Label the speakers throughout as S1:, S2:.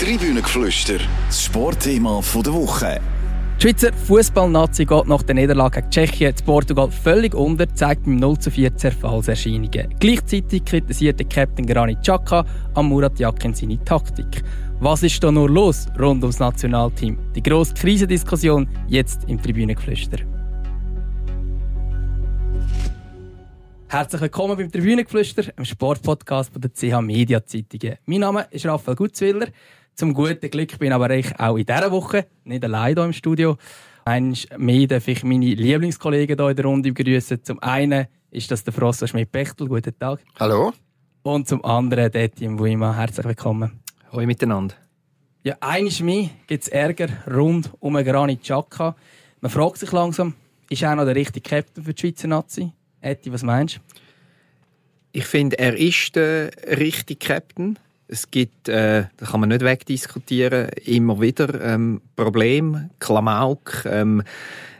S1: Tribünengeflüster, das Sportthema der Woche.
S2: Die Schweizer Fußballnazi geht nach der Niederlage gegen Tschechien zu Portugal völlig unter, zeigt beim 0 zu 4 Zerfallserscheinungen. Gleichzeitig kritisiert der Captain Granit Xhaka am Murat Yakin seine Taktik. Was ist da nur los rund ums Nationalteam? Die grosse Krisendiskussion jetzt im Tribünengeflüster. Herzlich willkommen beim Tribünengeflüster, einem Sportpodcast der CH Media Zeitungen. Mein Name ist Raphael Gutzwiller. Zum guten Glück bin aber ich auch in dieser Woche nicht allein hier im Studio. Eines mehr darf ich meine Lieblingskollegen hier in der Runde begrüßen. Zum einen ist das der Frosso Schmidt-Bechtel. Guten Tag.
S3: Hallo.
S2: Und zum anderen der Team Wuima. Herzlich willkommen.
S4: Hallo miteinander.
S2: Ja, eines mehr gibt es Ärger rund um Granit Xhaka. Man fragt sich langsam, ist er noch der richtige Captain für die Schweizer Nazi? Etti, was meinst du?
S4: Ich finde, er ist der richtige Captain. Es gibt, äh, da kann man nicht wegdiskutieren, immer wieder ähm, Probleme, Klamauk, ähm,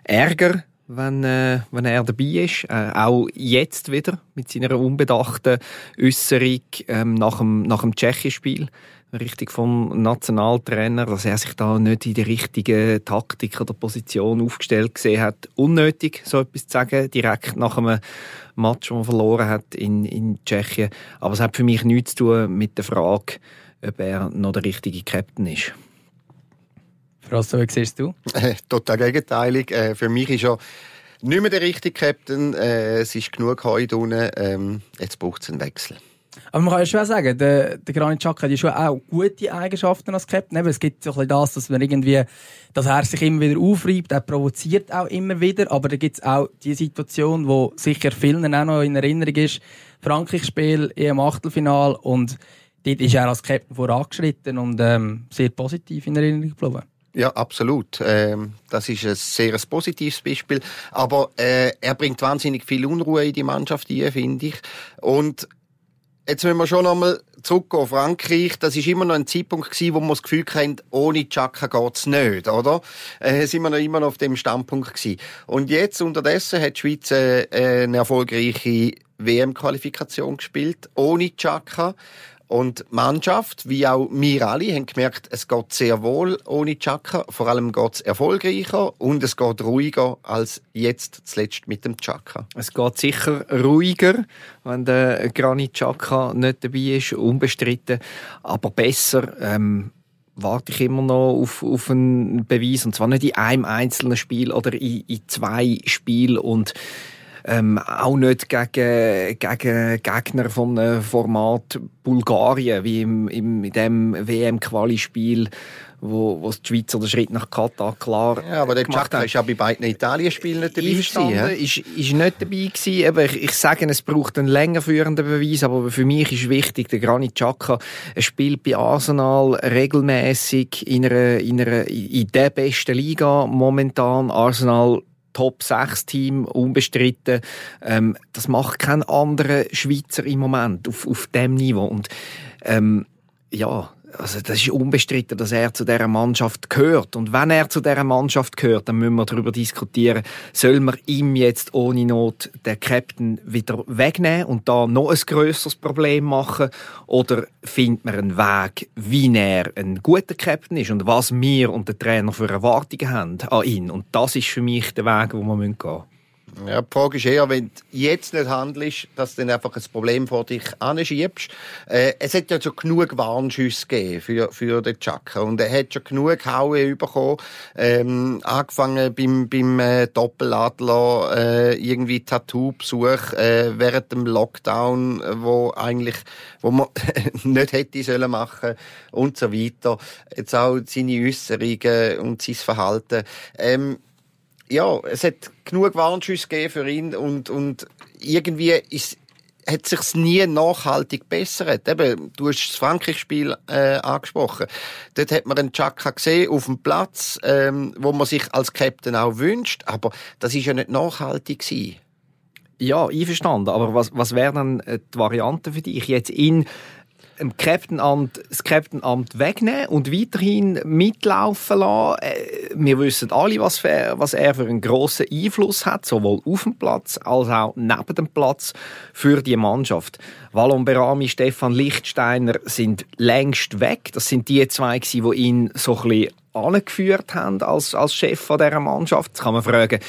S4: Ärger, wenn, äh, wenn er dabei ist. Äh, auch jetzt wieder mit seiner unbedachten Äußerung ähm, nach dem, nach dem Tschechenspiel richtig vom Nationaltrainer, dass er sich da nicht in die richtige Taktik oder Position aufgestellt gesehen hat. Unnötig, so etwas zu sagen, direkt nach einem Match, den man verloren hat in, in Tschechien. Aber es hat für mich nichts zu tun mit der Frage, ob er noch der richtige Captain ist.
S2: Frosso, wie siehst du?
S3: Äh, total gegenteilig. Äh, für mich ist er nicht mehr der richtige Captain. Äh, es ist genug heute unten. Ähm, jetzt braucht es einen Wechsel.
S2: Aber man kann ja schon sagen, der, der Granit Xhaka hat ja schon auch gute Eigenschaften als Captain. es gibt so ein das, dass man irgendwie, dass er sich immer wieder aufreibt, er provoziert auch immer wieder, aber da gibt es auch die Situation, wo sicher vielen auch noch in Erinnerung ist, Frankreich-Spiel im Achtelfinal und dort ist er als Captain vorangeschritten und ähm, sehr positiv in Erinnerung geblieben.
S3: Ja, absolut. Ähm, das ist ein sehr positives Beispiel. Aber äh, er bringt wahnsinnig viel Unruhe in die Mannschaft ein, finde ich. Und Jetzt müssen wir schon einmal zurück auf Frankreich. Das ist immer noch ein Zeitpunkt gewesen, wo wir das Gefühl hatten, ohne Chaka geht's nicht, oder? Äh, sind wir noch immer noch auf dem Standpunkt gewesen. Und jetzt unterdessen hat die Schweiz äh, eine erfolgreiche WM-Qualifikation gespielt, ohne Chaka. Und Mannschaft, wie auch wir alle, haben gemerkt, es geht sehr wohl ohne Chaka. Vor allem geht es erfolgreicher und es geht ruhiger als jetzt zuletzt mit dem Chaka.
S4: Es geht sicher ruhiger, wenn der Granit Chaka nicht dabei ist, unbestritten. Aber besser, ähm, warte ich immer noch auf, auf einen Beweis. Und zwar nicht in einem einzelnen Spiel oder in, in zwei Spielen. Und ähm, auch nicht gegen, gegen Gegner vom äh, Format Bulgarien, wie im, im, in dem WM-Quali-Spiel wo, wo die Schweizer den Schritt nach Katar klar
S3: Ja, aber der Chaka ist ja bei beiden Italien-Spielen nicht dabei
S4: gewesen. Ja? Ist, ist nicht dabei gewesen. Aber ich, ich sage, es braucht einen längerführenden Beweis, aber für mich ist wichtig, der Granit Xhaka spielt bei Arsenal regelmäßig in einer, in einer, in der besten Liga momentan. Arsenal Top 6 Team, unbestritten. Ähm, das macht kein anderer Schweizer im Moment auf, auf dem Niveau. Und, ähm, ja, also das ist unbestritten, dass er zu dieser Mannschaft gehört. Und wenn er zu dieser Mannschaft gehört, dann müssen wir darüber diskutieren, soll man ihm jetzt ohne Not den Captain wieder wegnehmen und da noch ein grösseres Problem machen? Oder findet man einen Weg, wie er ein guter Captain ist und was wir und der Trainer für Erwartungen haben an ihn? Und das ist für mich der Weg, wo wir gehen müssen.
S3: Ja, die Frage ist eher, wenn du jetzt nicht handelst, dass du dann einfach ein Problem vor dich anschiebst. Äh, es hat ja schon genug Warnschüsse gegeben für, für den Chaka. Und er hat schon genug Haue bekommen. Ähm, angefangen beim, beim äh, Doppeladler, äh, irgendwie Tattoo-Besuch äh, während dem Lockdown, wo eigentlich, wo man nicht hätte sollen machen und so weiter. Jetzt auch seine Äußerungen und sein Verhalten. Ähm, ja, es hat genug Warnschüsse gegeben für ihn und, und irgendwie ist, hat sich's nie nachhaltig bessert. Eben, du hast das Frankreich-Spiel äh, angesprochen. Dort hat man einen Chaka gesehen auf dem Platz, ähm, wo man sich als Captain auch wünscht, aber das ist ja nicht nachhaltig gewesen.
S4: Ja, einverstanden. Aber was, was wäre dann äh, die Variante für dich? Jetzt in dem Captainamt, das Captainamt wegnehmen und weiterhin mitlaufen lassen. Äh, wir wissen alle, was, für, was er für einen grossen Einfluss hat, sowohl auf dem Platz als auch neben dem Platz für die Mannschaft. Wallon Berami, Stefan Lichtsteiner sind längst weg. Das sind die zwei, die ihn so ein bisschen angeführt haben als, als Chef dieser Mannschaft. Jetzt kann man fragen,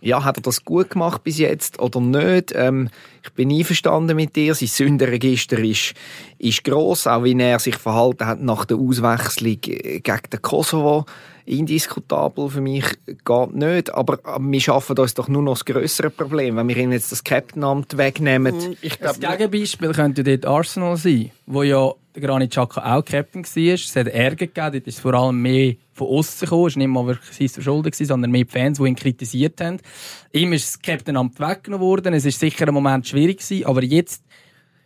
S4: ja, hat er das gut gemacht bis jetzt oder nicht? Ähm, ich bin einverstanden mit dir. Sein Sündenregister ist, ist gross, auch wie er sich verhalten hat nach der Auswechslung gegen den Kosovo. Indiskutabel für mich geht nicht, aber wir schaffen uns doch nur noch das größere Problem, wenn wir ihm jetzt das Captainamt wegnehmen.
S2: Hm, ich glaub, das Gegenbeispiel könnte dort Arsenal sein, wo ja Granit Xhaka auch Captain war. Es hat Ärger gegeben, dort ist vor allem mehr von außen gekommen, es war nicht mal wirklich sein Verschulden, sondern mehr die Fans, die ihn kritisiert haben. Ihm ist das Captainamt weggenommen worden, es war sicher ein Moment schwierig gewesen, aber jetzt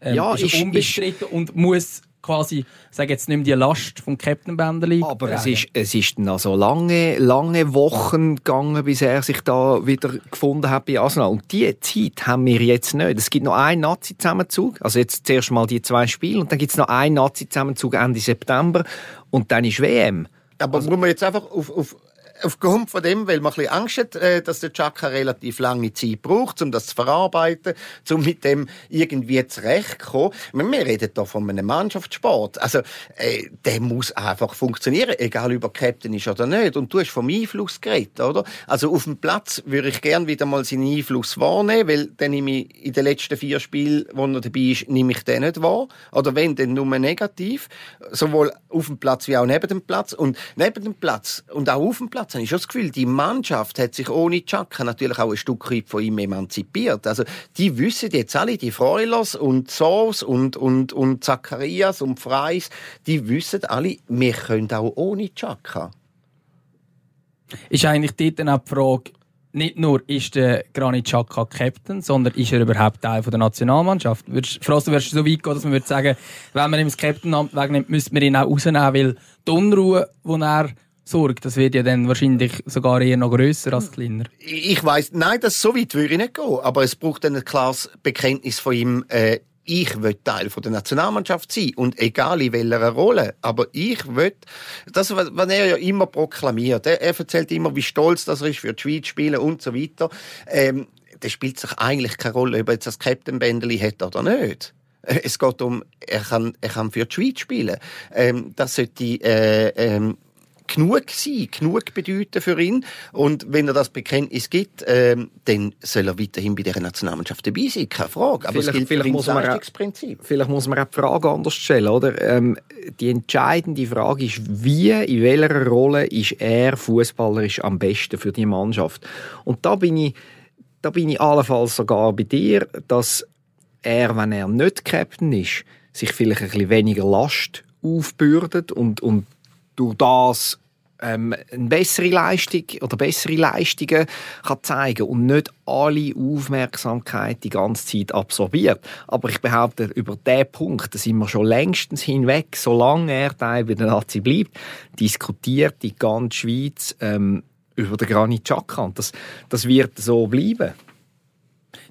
S2: ähm, ja, ist er unbestritten ist, und muss quasi, sage jetzt nicht mehr die Last vom Captain Bänderli.
S4: Aber es ist, es ist noch so lange, lange Wochen gegangen, bis er sich da wieder gefunden hat bei Arsenal. Und diese Zeit haben wir jetzt nicht. Es gibt noch einen Nazi-Zusammenzug. Also jetzt zuerst mal die zwei Spiele und dann gibt es noch einen Nazi-Zusammenzug Ende September und dann ist WM.
S3: Aber also, muss man jetzt einfach auf, auf aufgrund von dem, weil man ein bisschen Angst hat, äh, dass der Chaka relativ lange Zeit braucht, um das zu verarbeiten, um mit dem irgendwie zurechtzukommen. Wir reden hier von einem Mannschaftssport. Also, äh, der muss einfach funktionieren, egal ob er Captain ist oder nicht. Und du hast vom Einfluss geredet, oder? Also, auf dem Platz würde ich gerne wieder mal seinen Einfluss wahrnehmen, weil dann nehme ich in den letzten vier Spielen, wo er dabei ist, nehme ich den nicht wahr. Oder wenn, dann nur negativ. Sowohl auf dem Platz wie auch neben dem Platz. Und neben dem Platz und auch auf dem Platz Platz habe ich schon das Gefühl, die Mannschaft hat sich ohne Chaka natürlich auch ein Stück weit von ihm emanzipiert. Also, die wissen jetzt alle, die Freulers und Soos und, und, und Zacharias und Freis, die wissen alle, wir können auch ohne Chaka.
S2: Ist eigentlich dort dann auch die Frage, nicht nur ist der Granit Xhaka Captain, sondern ist er überhaupt Teil der Nationalmannschaft? Frost, du wirst so weit gehen, dass man würde sagen, wenn man ihm das Captain-Amt wegnimmt, müsste man ihn auch rausnehmen, weil die Unruhe, die er sorgt. Das wird ja dann wahrscheinlich sogar eher noch grösser als kleiner.
S3: Ich weiß, nein, das so weit würde ich nicht gehen. Aber es braucht ein klares Bekenntnis von ihm. Äh, ich will Teil von der Nationalmannschaft sein und egal in welcher Rolle, aber ich will, das was er ja immer proklamiert, er, er erzählt immer, wie stolz das ist für die Schweiz spielen und so weiter. Ähm, das spielt sich eigentlich keine Rolle, ob er jetzt das Captain Bändeli hat oder nicht. Es geht um, er kann, er kann für die Schweiz spielen. Ähm, das sollte äh, ähm, genug sein, genug bedeuten für ihn. Und wenn er das Bekenntnis gibt, ähm, dann soll er weiterhin bei der Nationalmannschaft dabei sein, keine Frage. Aber vielleicht, es gilt vielleicht muss man auch,
S4: Vielleicht muss man auch die Frage anders stellen, oder? Ähm, die entscheidende Frage ist, wie, in welcher Rolle ist er fußballerisch am besten für die Mannschaft? Und da bin ich, da bin ich allenfalls sogar bei dir, dass er, wenn er nicht Captain ist, sich vielleicht ein bisschen weniger Last aufbürdet und, und durch das ähm, eine bessere Leistung oder bessere Leistungen kann zeigen und nicht alle Aufmerksamkeit die ganze Zeit absorbiert. Aber ich behaupte, über diesen Punkt sind wir schon längstens hinweg, solange er Teil der Nazi bleibt, diskutiert die ganze Schweiz ähm, über den Granit Xhaka. Und das, das wird so bleiben.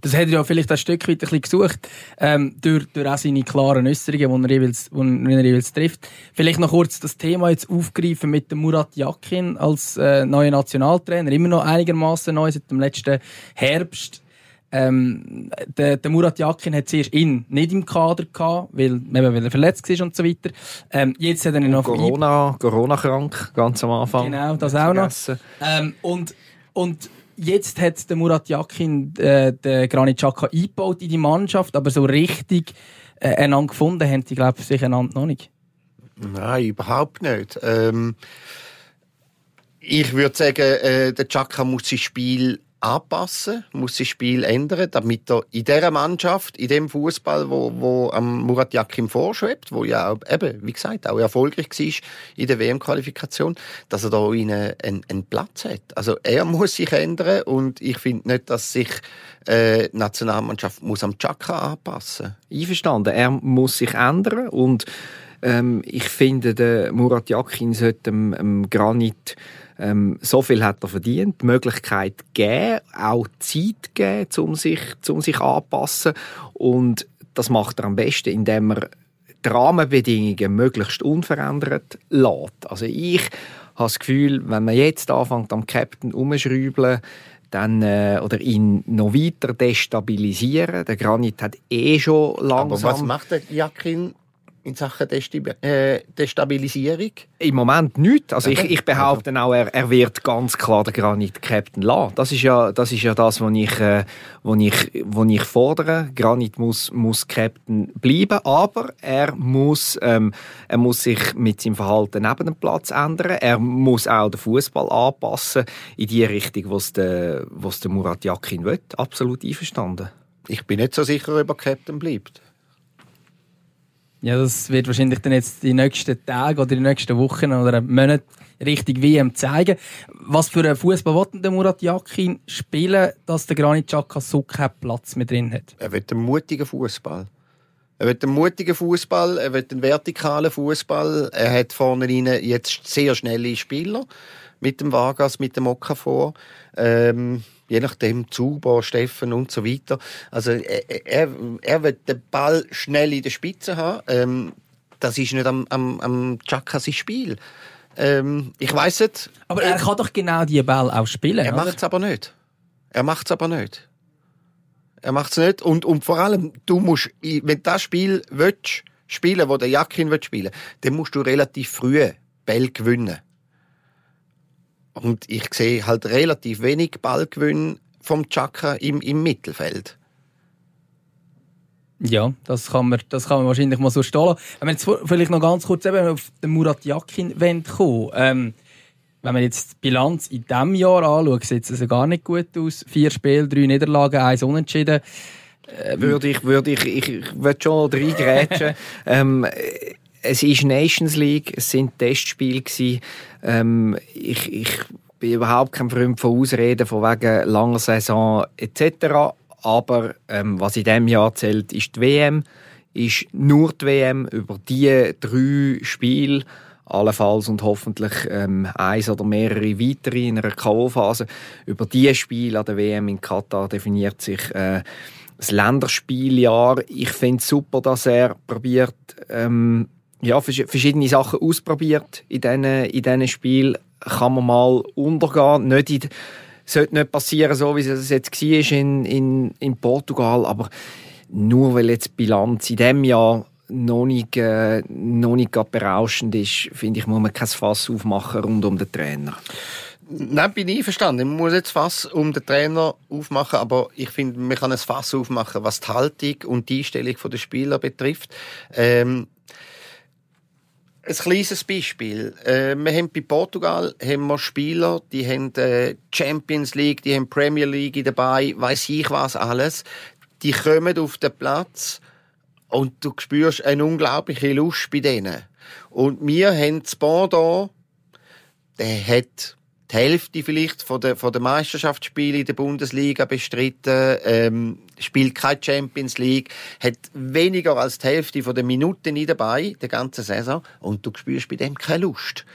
S2: Das hat er ja vielleicht ein Stück weit ein bisschen gesucht, ähm, durch, durch auch seine klaren Äußerungen, die er jeweils, die er jeweils trifft. Vielleicht noch kurz das Thema jetzt aufgreifen mit dem Murat Yakin als äh, neuer Nationaltrainer. Immer noch einigermaßen neu seit dem letzten Herbst. Ähm, der, der Murat Yakin hat zuerst ihn nicht im Kader gehabt, weil, weil er verletzt war und so weiter. Ähm, jetzt hat er ihn noch
S4: Corona, Corona krank, ganz am Anfang.
S2: Genau, das auch noch. Ähm, und, und jetzt hat der Murat Yakin äh, den Granit Xhaka eingebaut in die Mannschaft, aber so richtig äh, einander gefunden haben sie, glaube ich, sich einander noch nicht.
S3: Nein, überhaupt nicht. Ähm, ich würde sagen, äh, der Chaka muss sein Spiel anpassen, muss sein Spiel ändern, damit er in dieser Mannschaft, in dem Fußball, wo, wo Murat Yakin vorschwebt, wo ja eben, wie gesagt, auch erfolgreich war in der WM-Qualifikation, dass er da einen, einen, einen Platz hat. Also er muss sich ändern und ich finde nicht, dass sich äh, die Nationalmannschaft muss am Chaka anpassen.
S4: Einverstanden, er muss sich ändern und ähm, ich finde, der Murat Yakin sollte dem, dem Granit ähm, so viel hat er verdient, die Möglichkeit geben, auch Zeit geben, um sich, um sich anzupassen. Und das macht er am besten, indem er die Rahmenbedingungen möglichst unverändert lässt. Also ich habe das Gefühl, wenn man jetzt anfängt am Captain umschrübeln, dann, äh, oder ihn noch weiter destabilisieren. Der Granit hat eh schon langsam...
S3: Aber was macht der Jakin in Sachen äh, Destabilisierung?
S4: Im Moment nicht. Also ich, ich behaupte auch, er, er wird ganz klar den Granit Captain lassen. Das ist ja das, ist ja das was, ich, äh, was, ich, was ich fordere. Granit muss, muss Captain bleiben, aber er muss, ähm, er muss sich mit seinem Verhalten neben dem Platz ändern. Er muss auch den Fußball anpassen in die Richtung, was der, was der Murat Yakin will. Absolut einverstanden.
S3: Ich bin nicht so sicher, ob er Captain bleibt.
S2: Ja, das wird wahrscheinlich dann jetzt die nächsten Tage oder die nächsten Wochen oder Monate richtig WM zeigen. Was für einen Fußball will der Murat Yakin spielen, dass der Granit Xhaka so keinen Platz mehr drin hat?
S3: Er will einen mutigen Fußball. Er will einen mutigen Fußball, er will einen vertikalen Fußball. Er hat vorne rein jetzt sehr schnelle Spieler mit dem Vargas, mit dem Okafor. Ähm je nachdem Zuba, Steffen und so weiter. Also er, er, er will den Ball schnell in der Spitze haben. Ähm, das ist nicht am, am, am Chaka sein Spiel. Ähm, ich weiß es.
S2: Aber er kann doch genau diese Ball auch spielen.
S3: Er macht es aber nicht. Er macht es aber nicht. Er macht es nicht. Und, und vor allem, du musst, wenn du das Spiel willst, spielen, wo der Jakin will spielen, dann musst du relativ früh Ball gewinnen. Und ich sehe halt relativ wenig Ballgewinn vom Chaka im, im Mittelfeld.
S2: Ja, das kann man, das kann man wahrscheinlich mal so stehen Wenn wir jetzt vielleicht noch ganz kurz eben auf den Murat Yakin kommen ähm, wenn man jetzt die Bilanz in diesem Jahr anschaut, sieht es also gar nicht gut aus. Vier Spiele, drei Niederlagen, eins Unentschieden.
S4: Ähm, würde ich, würde ich, ich, ich würde schon reingrätschen. ähm, es ist Nations League, es sind Testspiele gewesen. Ähm, ich, ich bin überhaupt kein Freund von Ausreden von wegen langer Saison etc. Aber ähm, was in diesem Jahr zählt, ist die WM, ist nur die WM über diese drei Spiele allenfalls und hoffentlich ähm, eins oder mehrere weitere in einer K.O.-Phase. Über diese Spiele an der WM in Katar definiert sich äh, das Länderspieljahr. Ich finde es super, dass er probiert, ähm, ja, verschiedene Sachen ausprobiert in diesen, in diesen Spielen. Kann man mal untergehen. Nicht in, sollte nicht passieren, so wie es jetzt war in, in, in Portugal. Aber nur weil jetzt die Bilanz in diesem Jahr noch nicht, äh, noch nicht berauschend ist, finde ich, muss man kein Fass aufmachen rund um den Trainer.
S3: Nein, bin ich verstanden. Man muss jetzt Fass um den Trainer aufmachen, aber ich finde, man kann ein Fass aufmachen, was die Haltung und die Einstellung der Spieler betrifft. Ähm, ein kleines Beispiel. Äh, wir haben bei Portugal haben wir Spieler, die haben äh, Champions League, die haben Premier League dabei, weiß ich was alles. Die kommen auf den Platz und du spürst eine unglaubliche Lust bei denen. Und wir haben das Bordeaux, der hat die Hälfte vielleicht von der, von der Meisterschaftsspiele in der Bundesliga bestritten, ähm, spielt keine Champions League, hat weniger als die Hälfte von der Minuten nie dabei, der ganzen Saison, und du spürst bei dem keine Lust.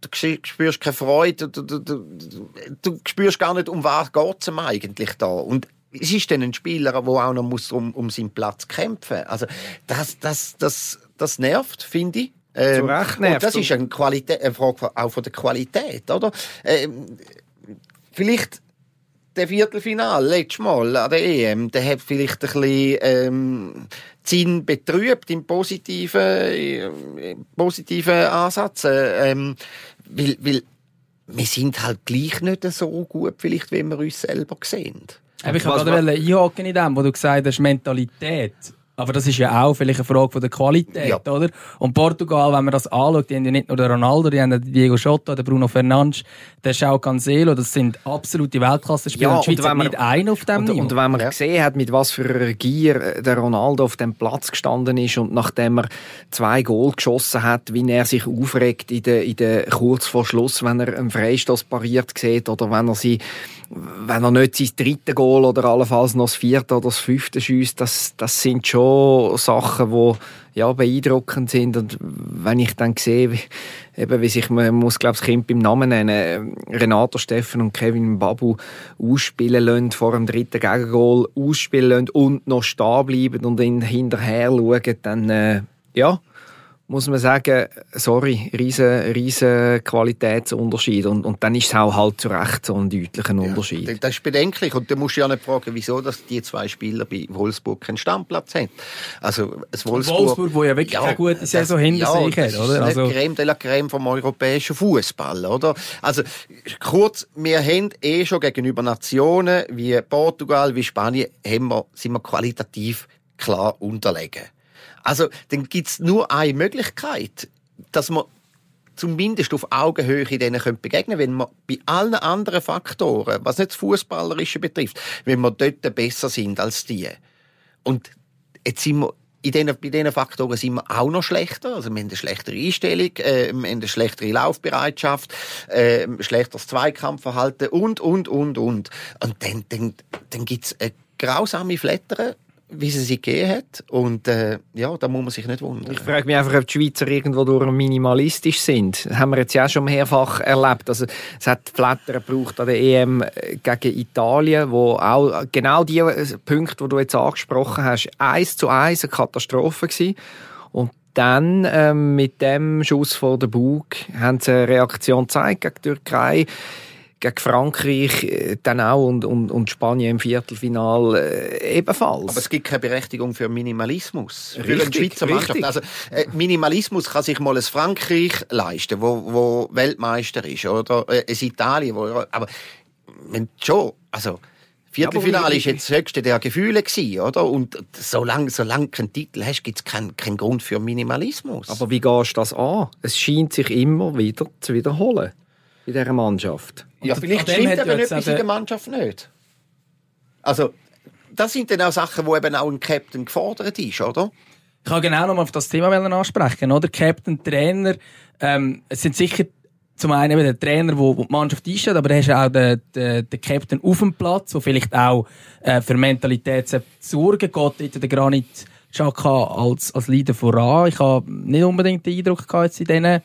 S3: Du spürst keine Freude, du, du, du, du spürst gar nicht, um was geht's ihm eigentlich da. Und es ist dann ein Spieler, der auch noch muss um, um seinen Platz kämpfen muss. Also, das, das, das, das nervt, finde ich.
S4: Ähm, Zu Recht nervt.
S3: Und das ist eine, Qualität, eine Frage auch von der Qualität, oder? Ähm, vielleicht der Viertelfinal letztes Mal an der EM, der hat vielleicht ein bisschen ähm, Sinn betrübt im positiven, äh, positiven Ansatz. Äh, ähm, weil, weil wir sind halt gleich nicht so gut, vielleicht, wie wir uns selber sehen.
S2: Aber ich kann gerade einhaken in dem, wo du gesagt hast, Mentalität. Aber das ist ja auch vielleicht eine Frage von der Qualität, ja. oder? Und Portugal, wenn man das anschaut, die haben ja nicht nur den Ronaldo, die haben den Diego Jota, den Bruno Fernandes, den João Cancelo, das sind absolute Weltklasse-Spieler. Ja, und Schweiz hat nicht einen auf dem
S4: und,
S2: Niveau.
S4: Und wenn man ja. gesehen hat, mit was für einer Gier äh, der Ronaldo auf dem Platz gestanden ist und nachdem er zwei Goal geschossen hat, wie er sich aufregt in der, in der kurz vor Schluss, wenn er einen Freistoß pariert sieht oder wenn er sie wenn er nicht sein drittes Goal oder allenfalls noch das vierte oder das fünfte schießt, das, das sind schon Sachen, die ja, beeindruckend sind. Und wenn ich dann sehe, wie, eben, wie sich, man muss, glaube ich, das Kind beim Namen nennen, Renato Steffen und Kevin Babu ausspielen lassen, vor dem dritten Gegengol ausspielen lassen und noch stehen bleiben und ihn hinterher schauen, dann, äh, ja, muss man sagen, sorry, riesen, riesen Qualitätsunterschied. Und, und dann ist es auch halt zu Recht so ein deutlicher Unterschied.
S3: Ja, das ist bedenklich. Und du musst ja nicht fragen, wieso dass die zwei Spieler bei Wolfsburg keinen Stammplatz haben. Also,
S2: es Wolfsburg, Wolfsburg, wo ja wirklich ja, eine gute Saison hinter ja, sich hat, oder?
S3: Das ist also, Creme de la Creme vom europäischen Fußball, oder? Also, kurz, wir haben eh schon gegenüber Nationen wie Portugal, wie Spanien, haben wir, sind wir qualitativ klar unterlegen. Also, dann gibt's nur eine Möglichkeit, dass man zumindest auf Augenhöhe denen begegnen wenn man bei allen anderen Faktoren, was nicht das Fußballerische betrifft, wenn wir dort besser sind als die. Und jetzt sind wir in den, bei diesen Faktoren sind wir auch noch schlechter. Also wir haben eine schlechtere Einstellung, äh, wir haben eine schlechtere Laufbereitschaft, äh, schlechteres Zweikampfverhalten und, und, und, und. Und dann, dann, dann gibt's eine grausame Flattern wie sie sie gegeben hat. Und äh, ja, da muss man sich nicht wundern.
S4: Ich frage mich einfach, ob die Schweizer irgendwo durch minimalistisch sind. Das haben wir jetzt ja schon mehrfach erlebt. Also, es hat Flatter gebraucht an der EM äh, gegen Italien, wo auch genau die äh, Punkte, die du jetzt angesprochen hast, eins zu eins eine Katastrophe gewesen. Und dann ähm, mit dem Schuss vor der Bug haben sie eine Reaktion gezeigt gegen die Türkei gegen Frankreich äh, dann auch und, und, und Spanien im Viertelfinal äh, ebenfalls.
S3: Aber es gibt keine Berechtigung für Minimalismus. Richtig, für eine Schweizer Mannschaft. Also, äh, Minimalismus kann sich mal ein Frankreich leisten, wo, wo Weltmeister ist, oder ein Italien, wo, aber wenn schon, also Viertelfinale ja, ist jetzt das höchste der Gefühle gewesen, oder? Und solange, solange du keinen Titel hast, gibt es keinen, keinen Grund für Minimalismus.
S4: Aber wie gehst du das an? Es scheint sich immer wieder zu wiederholen in dieser Mannschaft.
S3: Ja, vielleicht stimmt aber etwas in der Mannschaft nicht. Also, das sind dann auch Sachen, wo eben auch ein Captain gefordert ist, oder?
S2: Ich kann genau noch mal auf das Thema ansprechen, oder? Captain, Trainer, ähm, es sind sicher zum einen der Trainer, wo, die Mannschaft einstellt, aber du hast auch den, den, den Captain auf dem Platz, der vielleicht auch äh, für Mentalität sorgen geht, der Granit Xhaka als, als Leader voran. Ich habe nicht unbedingt den Eindruck gehabt jetzt in diesen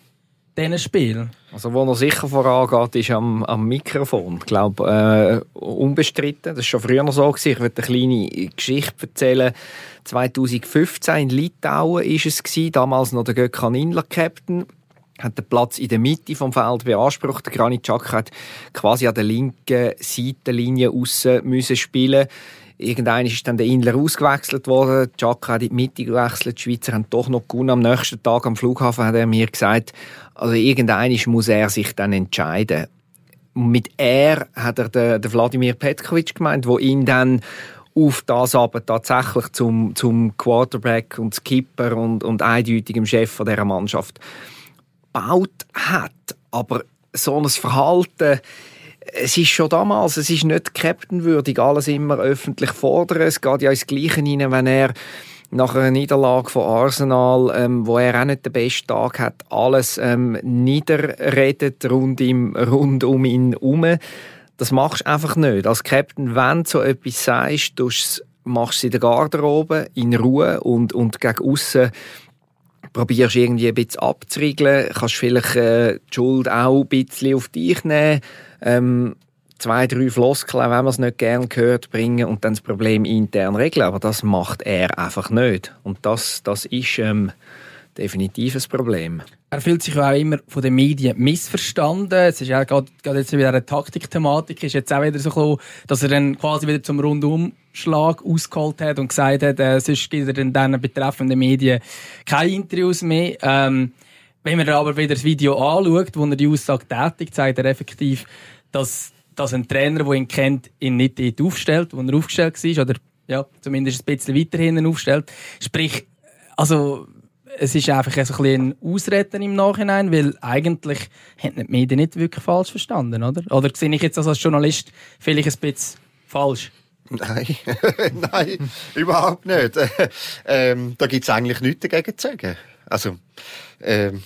S2: diesen Spiel?
S4: Also wo er sicher vorangeht, ist am, am Mikrofon. Ich glaube, äh, unbestritten. Das war schon früher so. Gewesen. Ich würde eine kleine Geschichte erzählen. 2015 in Litauen war es gewesen, damals noch der Gökhan Inler Captain hat den Platz in der Mitte vom Feld beansprucht. Der Granit Xhaka hat quasi an der linken Seitenlinie aussen müssen spielen. Irgendwann ist dann der Inler ausgewechselt worden. Xhaka hat in die Mitte gewechselt. Die Schweizer haben doch noch gewonnen. Am nächsten Tag am Flughafen hat er mir gesagt, also irgendwann muss er sich dann entscheiden. mit er hat er den, Wladimir Petkovic gemeint, wo ihn dann auf das aber tatsächlich zum, zum Quarterback und Skipper und, und eindeutigem Chef dieser Mannschaft gebaut hat. Aber so ein Verhalten, es ist schon damals, es ist nicht captainwürdig, alles immer öffentlich fordern. Es geht ja ins Gleiche hinein, wenn er nach einer Niederlage von Arsenal, ähm, wo er auch nicht den besten Tag hat, alles ähm, niederredet rund, im, rund um ihn herum. Das machst du einfach nicht. Als Captain, wenn du so etwas sagst, du machst es in der Garderobe, in Ruhe und, und gegen aussen probierst irgendwie ein bisschen abzuriegeln, kannst vielleicht äh, die Schuld auch ein bisschen auf dich nehmen. Ähm, zwei, drei Floskeln, wenn man es nicht gern hört, bringen und dann das Problem intern regeln. Aber das macht er einfach nicht. Und das, das ist ähm, definitiv ein Problem.
S2: Er fühlt sich auch immer von den Medien missverstanden. Es ist ja gerade, gerade jetzt wieder eine Taktikthematik, ist jetzt auch wieder so, dass er dann quasi wieder zum Rundumschlag ausgeholt hat und gesagt hat, äh, sonst gibt er dann den betreffenden Medien keine Interviews mehr. Ähm, wenn man aber wieder das Video anschaut, wo er die Aussage tätigt, zeigt er effektiv, dass dass ein Trainer, der ihn kennt, ihn nicht dort aufstellt, wo er aufgestellt war, oder ja, zumindest ein bisschen weiterhin aufstellt. Sprich, also es ist einfach ein bisschen ein Ausreden im Nachhinein, weil eigentlich haben die Medien nicht wirklich falsch verstanden, oder? Oder sehe ich jetzt das als Journalist vielleicht ein bisschen falsch?
S3: Nein, nein, überhaupt nicht. Ähm, da gibt es eigentlich nichts dagegen zu sagen. Also, ähm,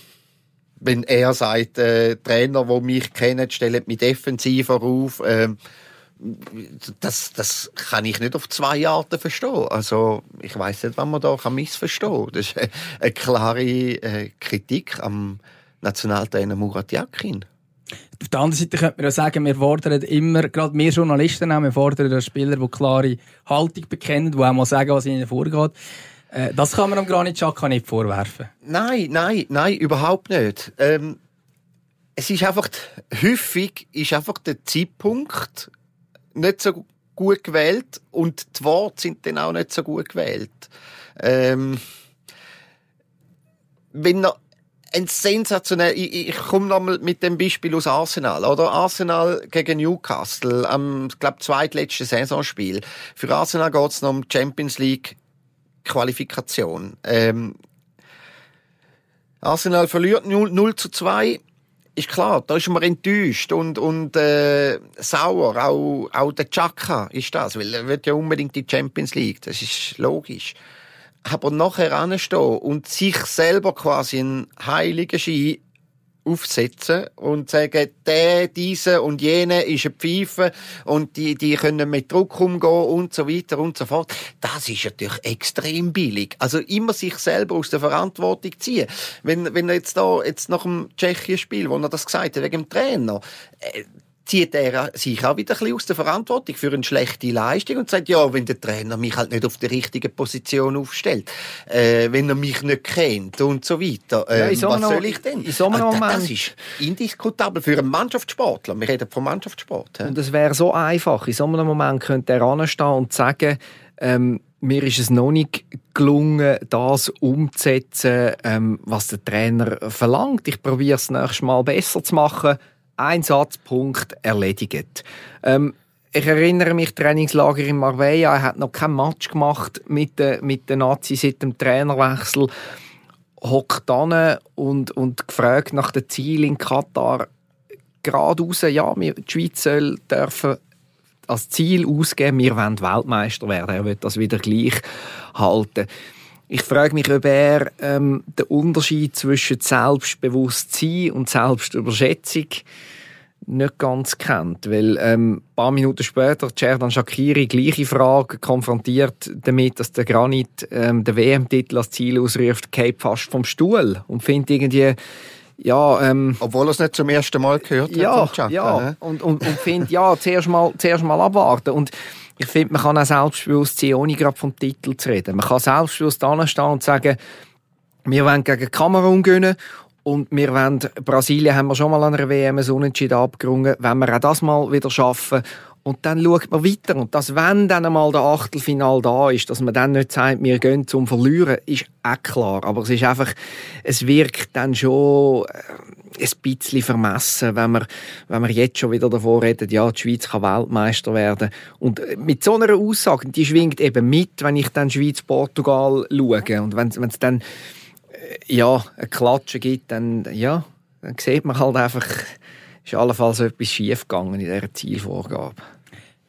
S3: wenn er sagt, äh, Trainer, die mich kennen, stellen mich defensiver auf, äh, das, das kann ich nicht auf zwei Arten verstehen. Also, ich weiß nicht, wann man da kann missverstehen Das ist eine klare äh, Kritik am Nationaltrainer Murat Yakin.
S2: Auf der anderen Seite könnte man ja sagen, wir fordern immer, gerade wir Journalisten, wir fordern Spieler, die klare Haltung bekennen, die auch mal sagen, was ihnen vorgeht. Äh, das kann man am Granit Xhaka nicht vorwerfen.
S3: Nein, nein, nein, überhaupt nicht. Ähm, es ist einfach, häufig ist einfach der Zeitpunkt nicht so gut gewählt und die Worte sind dann auch nicht so gut gewählt. Ähm, wenn er ein sensationell, ich, ich komme nochmal mit dem Beispiel aus Arsenal, oder? Arsenal gegen Newcastle, am, glaube zweitletzten Saisonspiel. Für Arsenal geht es noch um Champions League Qualifikation. Ähm, Arsenal verliert 0, 0 zu 2 ist klar, da ist man enttäuscht und, und äh, sauer. Auch, auch der Chaka ist das, weil er wird ja unbedingt die Champions League, das ist logisch. Aber nachher anstehen und sich selber quasi einen heiligen Schein aufsetzen und sagen, der, diese und jene ist eine Pfeife und die, die können mit Druck umgehen und so weiter und so fort. Das ist natürlich extrem billig. Also immer sich selber aus der Verantwortung ziehen. Wenn, wenn er jetzt da, jetzt nach dem Tschechien-Spiel, wo er das gesagt hat, wegen dem Trainer, äh, zieht er sich auch wieder ein bisschen aus der Verantwortung für eine schlechte Leistung und sagt, ja, wenn der Trainer mich halt nicht auf der richtigen Position aufstellt, äh, wenn er mich nicht kennt und so weiter, äh, ja, was soll ich denn?
S4: In so einem
S3: also,
S4: Moment.
S3: Das ist indiskutabel für einen Mannschaftssportler. Wir reden vom Mannschaftssport.
S4: Ja. Und es wäre so einfach. In so einem Moment könnte er anstehen und sagen, ähm, mir ist es noch nicht gelungen, das umzusetzen, ähm, was der Trainer verlangt. Ich probiere es nächstes Mal besser zu machen Einsatzpunkt erledigt. Ähm, ich erinnere mich, Trainingslager in Marbella, er hat noch kein Match gemacht mit den, mit den Nazis seit dem Trainerwechsel. Hockt dann und, und gefragt nach dem Ziel in Katar. Geradeaus, ja, die Schweiz soll dürfen als Ziel ausgeben, wir wollen Weltmeister werden. Er wird das wieder gleich halten. Ich frage mich, ob er ähm, den Unterschied zwischen Selbstbewusstsein und Selbstüberschätzung nicht ganz kennt. Weil ähm, ein paar Minuten später Cerdan Shakiri gleiche Frage konfrontiert damit, dass der Granit ähm, den WM-Titel als Ziel ausruft, geht fast vom Stuhl und findet irgendwie ja, ähm,
S3: Obwohl er es nicht zum ersten Mal gehört
S4: ja,
S3: hat. Chaka,
S4: ja, und, und, und findet, ja, zuerst mal, zuerst mal abwarten. Und ich finde, man kann auch selbstbewusst sein, ohne gerade vom Titel zu reden. Man kann selbstbewusst anstehen und sagen, wir wollen gegen Kamerun gewinnen und wir wollen, Brasilien haben wir schon mal an einer WM so Unentschieden abgerungen, wenn wir auch das mal wieder schaffen und dann schaut man weiter. Und dass, wenn dann einmal der Achtelfinal da ist, dass man dann nicht sagt, wir gehen zum Verlieren, ist auch klar. Aber es ist einfach, es wirkt dann schon äh, ein bisschen vermessen, wenn man, wenn man jetzt schon wieder davor redet, ja, die Schweiz kann Weltmeister werden. Und äh, mit so einer Aussage, die schwingt eben mit, wenn ich dann Schweiz-Portugal schaue. Und wenn es dann, äh, ja, eine Klatsche gibt, dann, ja, dann sieht man halt einfach, ist allenfalls etwas schiefgegangen in dieser Zielvorgabe.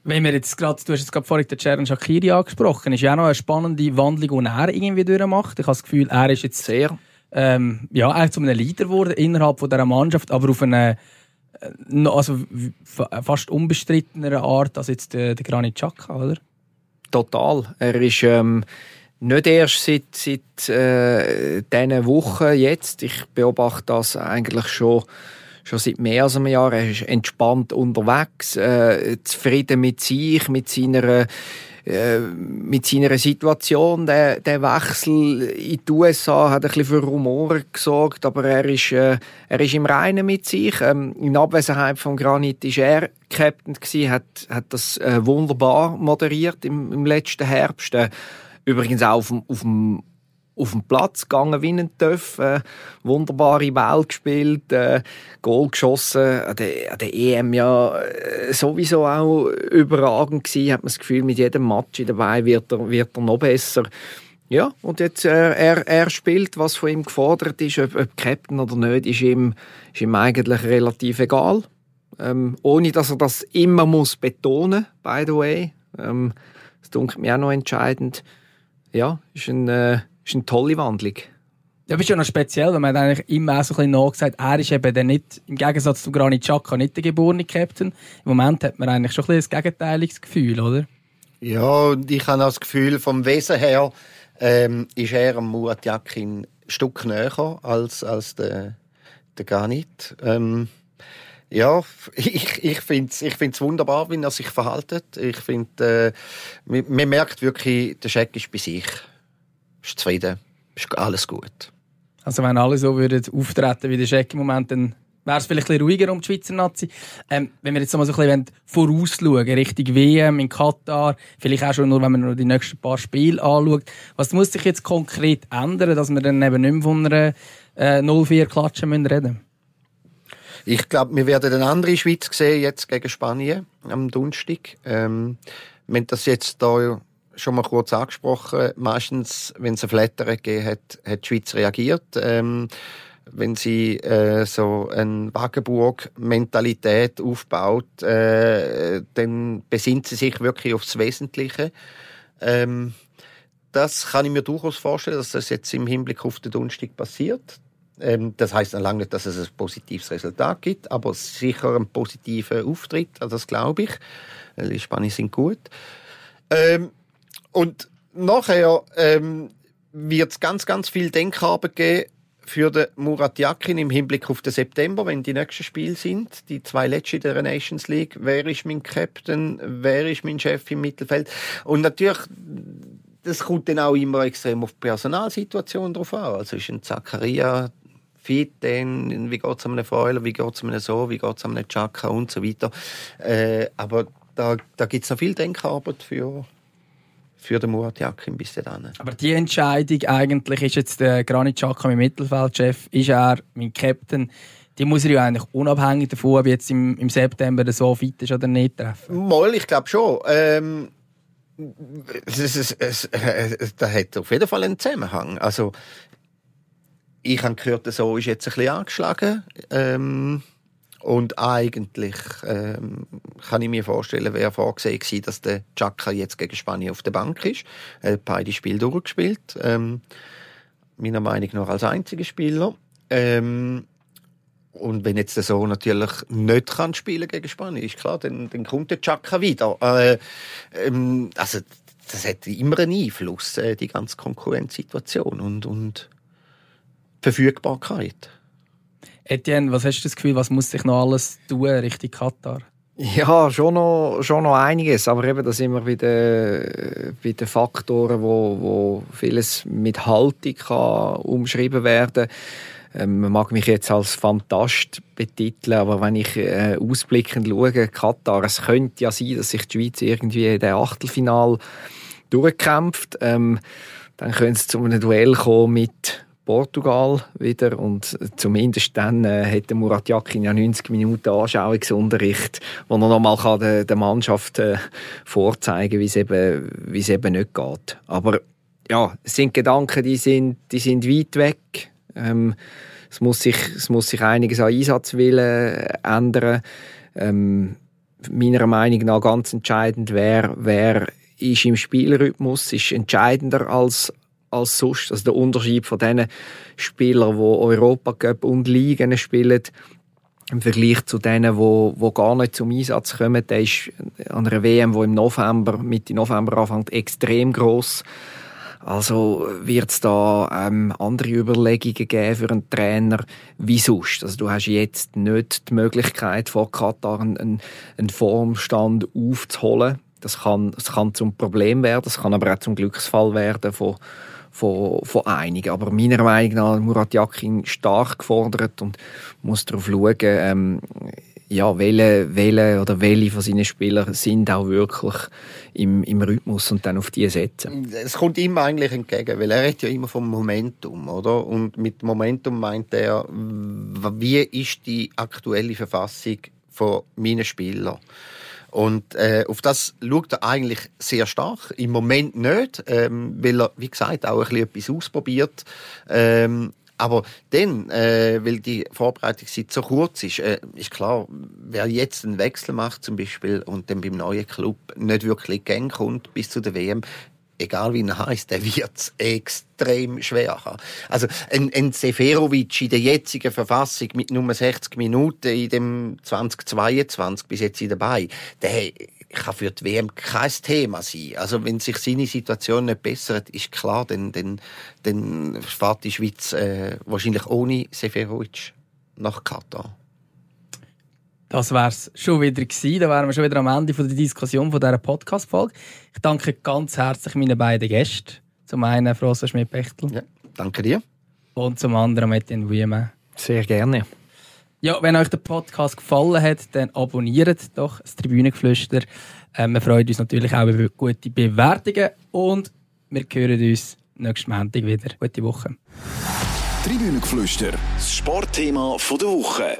S2: Wenn wir jetzt gerade, du hast jetzt gerade vorhin den Ceren Shakiri angesprochen, ist ja auch noch eine spannende Wandlung, die er irgendwie durchmacht. Ich habe das Gefühl, er ist jetzt
S4: sehr,
S2: ähm, ja, er zu einem Leader geworden innerhalb von dieser Mannschaft, aber auf eine äh, also fast unbestrittenere Art als jetzt der, der Granit Xhaka, oder?
S4: Total. Er ist ähm, nicht erst seit, seit äh, diesen Wochen jetzt. Ich beobachte das eigentlich schon schon seit mehr als einem Jahr. Er ist entspannt unterwegs, äh, zufrieden mit sich, mit seiner äh, mit seiner Situation, der, der Wechsel in die USA hat ein bisschen für Rumore gesorgt, aber er ist, äh, er ist im Reinen mit sich. Ähm, in Abwesenheit von Granit ist er Captain gewesen, hat, hat das äh, wunderbar moderiert im, im letzten Herbst. Äh, übrigens auch auf dem, auf dem auf dem Platz gegangen wie ein Töff, äh, wunderbare Ball gespielt, äh, Goal geschossen, an der, der EM ja äh, sowieso auch überragend gewesen, hat man das Gefühl, mit jedem Match dabei wird er, wird er noch besser. Ja, und jetzt, äh, er, er spielt, was von ihm gefordert ist, ob, ob Captain oder nicht, ist ihm, ist ihm eigentlich relativ egal. Ähm, ohne, dass er das immer muss betonen, by the way. Ähm, das dunkelt mir auch noch entscheidend. Ja, ist ein, äh, ist eine tolle Wandlung.
S2: Ja, aber ist ja noch speziell, weil man eigentlich immer auch so ein bisschen nachgesagt, er ist eben dann nicht, im Gegensatz zu Granit Xhaka, nicht der geborene Captain. Im Moment hat man eigentlich schon ein bisschen ein gegenteiliges Gefühl, oder?
S3: Ja, und ich habe das Gefühl, vom Wesen her ähm, ist er am Murat Yakin ein Stück näher als, als der, der Granit. Ähm, ja, ich, ich finde es ich find's wunderbar, wie er sich verhält. Ich finde, äh, man, man merkt wirklich, der Scheck ist bei sich bist zufrieden, ist alles gut.
S2: Also wenn alle so würden auftreten wie der Scheck im Moment, dann wäre es vielleicht ein bisschen ruhiger um die Schweizer Nazi. Ähm, wenn wir jetzt mal so ein bisschen vorausschauen, Richtung WM in Katar, vielleicht auch schon nur, wenn man nur die nächsten paar Spiele anschaut, was muss sich jetzt konkret ändern, dass wir dann eben nicht mehr von einer äh, 0-4-Klatsche reden?
S3: Ich glaube, wir werden eine andere Schweiz sehen jetzt gegen Spanien am Donnerstag. Ähm, haben das jetzt da schon mal kurz angesprochen. Meistens, wenn es ein Flattern gegeben hat, hat die Schweiz reagiert. Ähm, wenn sie äh, so eine Wagenburg-Mentalität aufbaut, äh, dann besinnt sie sich wirklich aufs Wesentliche. Ähm, das kann ich mir durchaus vorstellen, dass das jetzt im Hinblick auf den Donnerstag passiert. Ähm, das heißt noch lange nicht, dass es ein positives Resultat gibt, aber sicher ein positiver Auftritt, also das glaube ich. Die Spanier sind gut. Ähm, und nachher ähm, wird es ganz, ganz viel Denkarbeit geben für den Murat Yakin im Hinblick auf den September, wenn die nächsten Spiele sind, die zwei letzten der Nations League. Wer ist mein Captain? Wer ist mein Chef im Mittelfeld? Und natürlich das kommt dann auch immer extrem auf die Personalsituation drauf an. Also ist ein Zakaria fit, dann, wie geht es einem Freuler, wie geht es einem so, wie geht es einem Chaka und so weiter. Äh, aber da, da gibt es noch viel Denkarbeit für, für den Murat Yakin bis dahin.
S2: Aber die Entscheidung eigentlich ist jetzt der Granit Xhaka mein Mittelfeldchef, ist er mein Captain, die muss er ja eigentlich unabhängig davon, ob jetzt im, im September so fit ist oder nicht treffen.
S3: Mal, ich glaube schon. Ähm, es, es, es, es, da hat auf jeden Fall einen Zusammenhang. Also ich habe gehört, so ist jetzt ein bisschen angeschlagen. Ähm, und eigentlich ähm, kann ich mir vorstellen, wäre vorgesehen gewesen, dass der Chaka jetzt gegen Spanien auf der Bank ist. Er hat beide Spiele durchgespielt. Ähm, meiner Meinung nach als einziger Spieler. Ähm, und wenn jetzt der so natürlich nicht kann spielen gegen Spanien, ist klar, dann, dann kommt der Chaka wieder. Äh, ähm, also das hat immer einen Einfluss, äh, die ganze Konkurrenzsituation und, und Verfügbarkeit.
S2: Etienne, was hast du das Gefühl, was muss sich noch alles tun Richtung Katar?
S4: Ja, schon noch, schon noch einiges, aber eben, da sind wir bei den, bei den Faktoren, wo, wo vieles mit Haltung kann umschrieben werden ähm, man mag mich jetzt als Fantast betiteln, aber wenn ich äh, ausblickend schaue, Katar, es könnte ja sein, dass sich die Schweiz irgendwie in der Achtelfinal durchkämpft. Ähm, dann könnte es zu einem Duell kommen mit Portugal wieder und zumindest dann äh, hätte Murat Yakin ja 90 Minuten Anschauungsunterricht, wo er nochmal der, der Mannschaft äh, vorzeigen, wie es eben, wie es eben nicht geht. Aber ja, es sind Gedanken, die sind, die sind weit weg. Ähm, es muss sich, es muss sich einiges an Einsatzwillen ändern. Ähm, meiner Meinung nach ganz entscheidend wer, wer ist im Spielrhythmus, ist entscheidender als als sonst. Also der Unterschied von den Spielern, die Europacup und Ligen spielen, im Vergleich zu denen, wo gar nicht zum Einsatz kommen, der ist an einer WM, wo im November, Mitte November anfängt, extrem groß. Also wird es da ähm, andere Überlegungen geben für einen Trainer wie sonst? Also du hast jetzt nicht die Möglichkeit, vor Katar einen, einen Formstand aufzuholen. Das kann, das kann zum Problem werden, das kann aber auch zum Glücksfall werden von, von, von einigen. Aber meiner Meinung nach Murat Yakin stark gefordert und muss darauf schauen, ähm, ja, welche, welche oder welche von seinen Spielern sind auch wirklich im, im Rhythmus und dann auf die setzen.
S3: Es kommt ihm eigentlich entgegen, weil er redet ja immer vom Momentum, oder? Und mit Momentum meint er, wie ist die aktuelle Verfassung von meinen Spielern? Und äh, auf das schaut er eigentlich sehr stark. Im Moment nicht, ähm, weil er, wie gesagt, auch ein bisschen etwas ausprobiert. Ähm, aber dann, äh, weil die Vorbereitungszeit so kurz ist, äh, ist klar, wer jetzt einen Wechsel macht zum Beispiel und dann beim neuen Club nicht wirklich gern kommt bis zu der WM, egal wie er heißt, der wird extrem schwer haben. Also ein, ein Seferovic in der jetzigen Verfassung mit Nummer 60 Minuten in dem 2022 bis jetzt dabei, der kann für die WM kein Thema sein. Also wenn sich seine Situation nicht bessert, ist klar, dann, dann, dann fährt die Schweiz äh, wahrscheinlich ohne Seferovic nach Katar.
S2: Das wäre es schon wieder gewesen. Da wären wir schon wieder am Ende von der Diskussion von dieser Podcast-Folge. Ich danke ganz herzlich meinen beiden Gästen. Zum einen Frossa Schmidt-Bechtel
S3: Ja, danke dir.
S2: und zum anderen Etienne Wiemann.
S4: Sehr gerne.
S2: Ja, wenn euch der Podcast gefallen hat, dann abonniert doch das Tribünengeflüster. Ähm, wir freuen uns natürlich auch über gute Bewertungen und wir hören uns nächsten Montag wieder. Gute Woche.
S1: Tribünengeflüster, das Sportthema von der Woche.